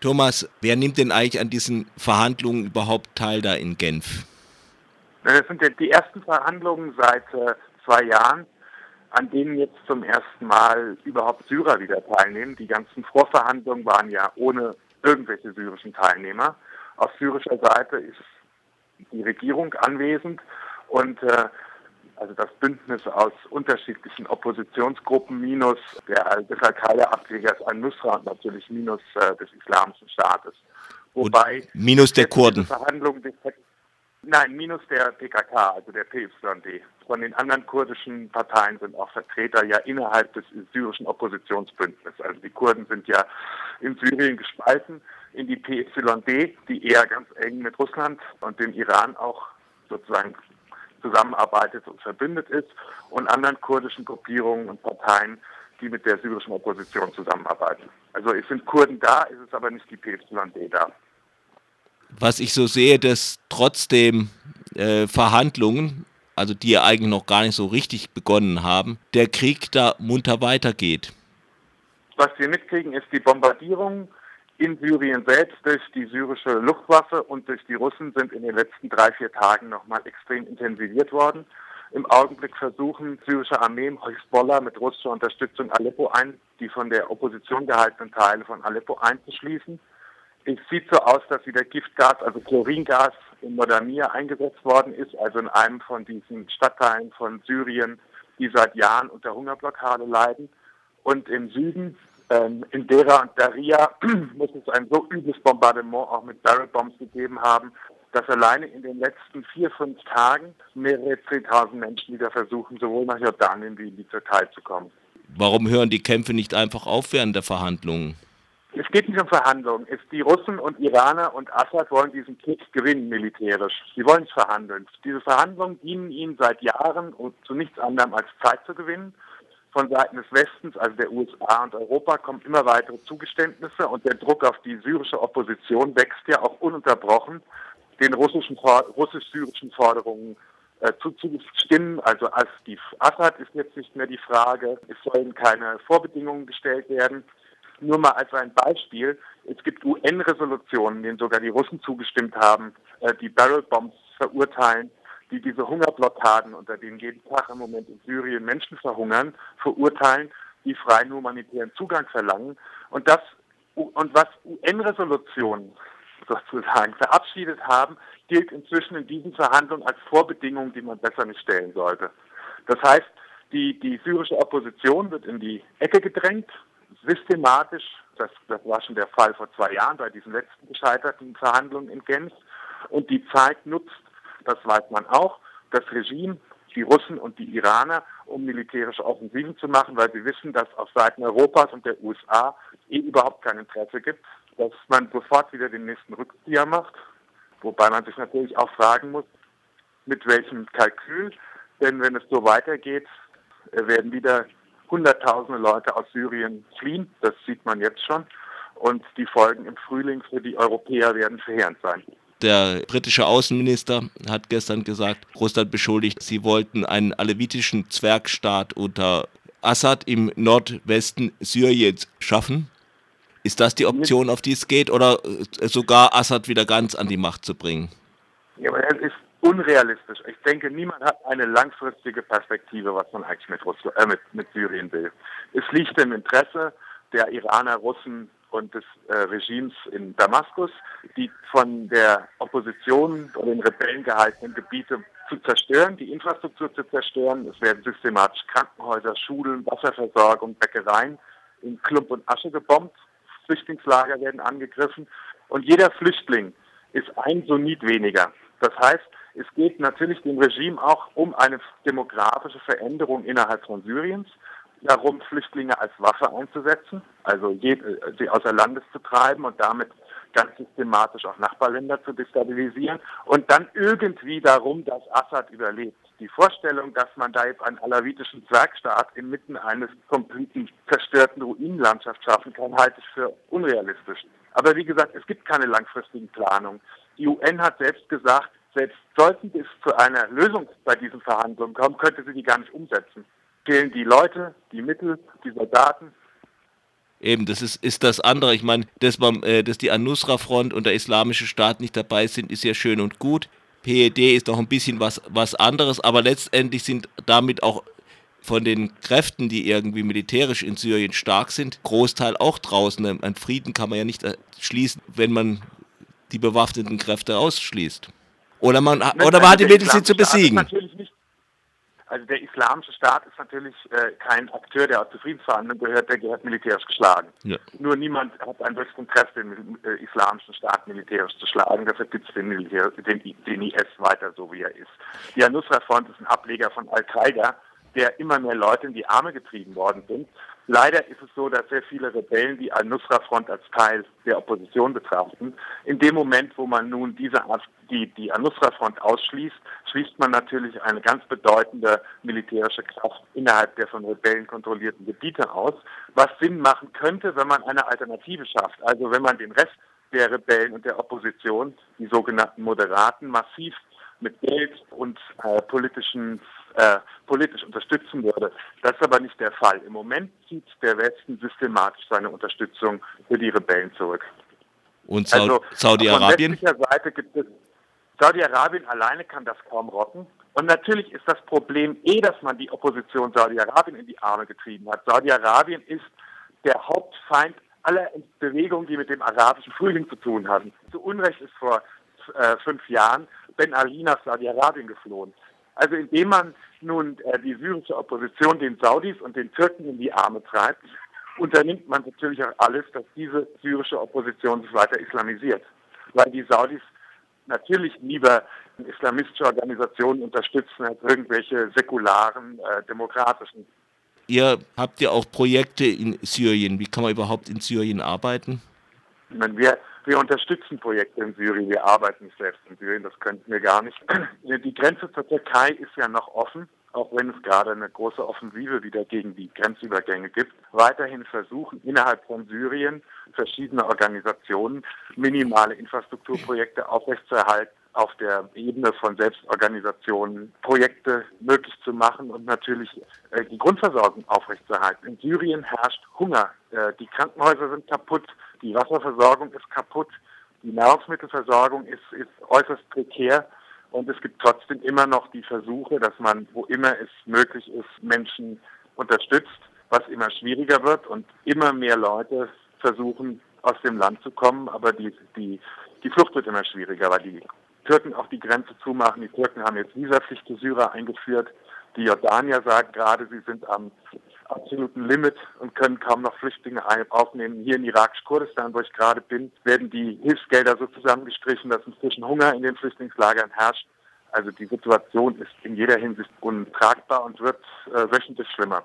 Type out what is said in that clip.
Thomas, wer nimmt denn eigentlich an diesen Verhandlungen überhaupt teil da in Genf? Das sind die ersten Verhandlungen seit äh, zwei Jahren, an denen jetzt zum ersten Mal überhaupt Syrer wieder teilnehmen. Die ganzen Vorverhandlungen waren ja ohne irgendwelche syrischen Teilnehmer. Auf syrischer Seite ist die Regierung anwesend und äh, also das Bündnis aus unterschiedlichen Oppositionsgruppen minus der, des Al-Qaida-Ablegers al-Nusra und natürlich minus äh, des Islamischen Staates. Wobei und minus der Kurden. Verhandlungen Nein, minus der PKK, also der PYD. Von den anderen kurdischen Parteien sind auch Vertreter ja innerhalb des syrischen Oppositionsbündnisses. Also die Kurden sind ja in Syrien gespalten in die PYD, die eher ganz eng mit Russland und dem Iran auch sozusagen zusammenarbeitet und verbündet ist und anderen kurdischen Gruppierungen und Parteien, die mit der syrischen Opposition zusammenarbeiten. Also es sind Kurden da, es ist aber nicht die PYD da. Was ich so sehe, dass trotzdem äh, Verhandlungen, also die ja eigentlich noch gar nicht so richtig begonnen haben, der Krieg da munter weitergeht. Was wir mitkriegen, ist die Bombardierung in Syrien selbst durch die syrische Luftwaffe und durch die Russen sind in den letzten drei, vier Tagen nochmal extrem intensiviert worden. Im Augenblick versuchen syrische Armeen Hezbollah mit russischer Unterstützung Aleppo ein, die von der Opposition gehaltenen Teile von Aleppo einzuschließen. Es sieht so aus, dass wieder Giftgas, also Chloringas in Modamia eingesetzt worden ist, also in einem von diesen Stadtteilen von Syrien, die seit Jahren unter Hungerblockade leiden. Und im Süden ähm, in Dera und Daria muss es ein so übles Bombardement auch mit Barrelbombs gegeben haben, dass alleine in den letzten vier, fünf Tagen mehrere 10.000 Menschen wieder versuchen, sowohl nach Jordanien wie in die Türkei zu kommen. Warum hören die Kämpfe nicht einfach auf während der Verhandlungen? Es geht nicht um Verhandlungen. Es, die Russen und Iraner und Assad wollen diesen Krieg gewinnen militärisch. Sie wollen es verhandeln. Diese Verhandlungen dienen ihnen seit Jahren zu nichts anderem als Zeit zu gewinnen von Seiten des Westens, also der USA und Europa, kommen immer weitere Zugeständnisse und der Druck auf die syrische Opposition wächst ja auch ununterbrochen, den russisch-syrischen Forderungen äh, zuzustimmen. Also Assad ist jetzt nicht mehr die Frage, es sollen keine Vorbedingungen gestellt werden. Nur mal als ein Beispiel, es gibt UN-Resolutionen, denen sogar die Russen zugestimmt haben, äh, die Barrel-Bombs verurteilen die diese Hungerblockaden, unter denen jeden Tag im Moment in Syrien Menschen verhungern, verurteilen, die freien humanitären Zugang verlangen. Und das und was UN-Resolutionen sozusagen verabschiedet haben, gilt inzwischen in diesen Verhandlungen als Vorbedingung, die man besser nicht stellen sollte. Das heißt, die, die syrische Opposition wird in die Ecke gedrängt, systematisch. Das, das war schon der Fall vor zwei Jahren bei diesen letzten gescheiterten Verhandlungen in Genf. Und die Zeit nutzt das weiß man auch, das Regime, die Russen und die Iraner, um militärische Offensiven zu machen, weil sie wissen, dass auf Seiten Europas und der USA eh überhaupt kein Interesse gibt, dass man sofort wieder den nächsten Rückzieher macht. Wobei man sich natürlich auch fragen muss, mit welchem Kalkül, denn wenn es so weitergeht, äh, werden wieder Hunderttausende Leute aus Syrien fliehen, das sieht man jetzt schon, und die Folgen im Frühling für die Europäer werden verheerend sein. Der britische Außenminister hat gestern gesagt, Russland beschuldigt, sie wollten einen alevitischen Zwergstaat unter Assad im Nordwesten Syriens schaffen. Ist das die Option, auf die es geht, oder äh, sogar Assad wieder ganz an die Macht zu bringen? Ja, aber es ist unrealistisch. Ich denke, niemand hat eine langfristige Perspektive, was man eigentlich mit, Russland, äh, mit, mit Syrien will. Es liegt im Interesse der Iraner, Russen, und des äh, Regimes in Damaskus, die von der Opposition oder den Rebellen gehaltenen Gebiete zu zerstören, die Infrastruktur zu zerstören. Es werden systematisch Krankenhäuser, Schulen, Wasserversorgung, Bäckereien in Klump und Asche gebombt. Flüchtlingslager werden angegriffen. Und jeder Flüchtling ist ein Sunit weniger. Das heißt, es geht natürlich dem Regime auch um eine demografische Veränderung innerhalb von Syriens darum, Flüchtlinge als Waffe einzusetzen, also sie außer Landes zu treiben und damit ganz systematisch auch Nachbarländer zu destabilisieren und dann irgendwie darum, dass Assad überlebt. Die Vorstellung, dass man da jetzt einen alawitischen Zwergstaat inmitten eines kompletten zerstörten Ruinenlandschaft schaffen kann, halte ich für unrealistisch. Aber wie gesagt, es gibt keine langfristigen Planungen. Die UN hat selbst gesagt, selbst sollten es zu einer Lösung bei diesen Verhandlungen kommen, könnte sie die gar nicht umsetzen fehlen die Leute, die Mittel, die Soldaten. Eben, das ist, ist das andere. Ich meine, dass, man, äh, dass die Al-Nusra-Front und der Islamische Staat nicht dabei sind, ist ja schön und gut. PED ist noch ein bisschen was, was anderes, aber letztendlich sind damit auch von den Kräften, die irgendwie militärisch in Syrien stark sind, Großteil auch draußen. Ein Frieden kann man ja nicht schließen, wenn man die bewaffneten Kräfte ausschließt. Oder man, oder man hat die Mittel, sie zu besiegen. Also der islamische Staat ist natürlich äh, kein Akteur, der aus Friedensverhandlungen gehört, der gehört militärisch geschlagen. Ja. Nur niemand hat ein besseres Interesse, den äh, islamischen Staat militärisch zu schlagen. Dafür gibt es den, den, den, IS weiter so, wie er ist. Die Al-Nusra-Front ist ein Ableger von Al-Qaida, der immer mehr Leute in die Arme getrieben worden sind. Leider ist es so, dass sehr viele Rebellen die Al-Nusra-Front als Teil der Opposition betrachten. In dem Moment, wo man nun diese die, die Al-Nusra-Front ausschließt, schließt man natürlich eine ganz bedeutende militärische Kraft innerhalb der von Rebellen kontrollierten Gebiete aus, was Sinn machen könnte, wenn man eine Alternative schafft. Also wenn man den Rest der Rebellen und der Opposition, die sogenannten Moderaten, massiv mit Geld und äh, politischen äh, politisch unterstützen würde. Das ist aber nicht der Fall. Im Moment zieht der Westen systematisch seine Unterstützung für die Rebellen zurück. Und Saud also, Saudi-Arabien? Von westlicher Seite gibt es Saudi-Arabien alleine kann das kaum rocken. Und natürlich ist das Problem eh, dass man die Opposition Saudi-Arabien in die Arme getrieben hat. Saudi-Arabien ist der Hauptfeind aller Bewegungen, die mit dem arabischen Frühling zu tun haben. Zu Unrecht ist vor äh, fünf Jahren Ben Ali nach Saudi-Arabien geflohen. Also indem man nun äh, die syrische Opposition den Saudis und den Türken in die Arme treibt, unternimmt man natürlich auch alles, dass diese syrische Opposition sich weiter islamisiert. Weil die Saudis natürlich lieber islamistische Organisationen unterstützen als irgendwelche säkularen, äh, demokratischen. Ihr habt ja auch Projekte in Syrien. Wie kann man überhaupt in Syrien arbeiten? Meine, wir, wir unterstützen Projekte in Syrien, wir arbeiten nicht selbst in Syrien, das könnten wir gar nicht. Die Grenze zur Türkei ist ja noch offen auch wenn es gerade eine große Offensive wieder gegen die Grenzübergänge gibt, weiterhin versuchen, innerhalb von Syrien verschiedene Organisationen minimale Infrastrukturprojekte aufrechtzuerhalten, auf der Ebene von Selbstorganisationen Projekte möglich zu machen und natürlich äh, die Grundversorgung aufrechtzuerhalten. In Syrien herrscht Hunger. Äh, die Krankenhäuser sind kaputt, die Wasserversorgung ist kaputt, die Nahrungsmittelversorgung ist, ist äußerst prekär. Und es gibt trotzdem immer noch die Versuche, dass man, wo immer es möglich ist, Menschen unterstützt, was immer schwieriger wird und immer mehr Leute versuchen, aus dem Land zu kommen. Aber die, die, die Flucht wird immer schwieriger, weil die Türken auch die Grenze zumachen. Die Türken haben jetzt Visapflicht für Syrer eingeführt. Die Jordanier sagen gerade, sie sind am absoluten Limit und können kaum noch Flüchtlinge aufnehmen. Hier in irakisch-Kurdistan, wo ich gerade bin, werden die Hilfsgelder so zusammengestrichen, dass inzwischen Hunger in den Flüchtlingslagern herrscht. Also die Situation ist in jeder Hinsicht untragbar und wird äh, wöchentlich schlimmer.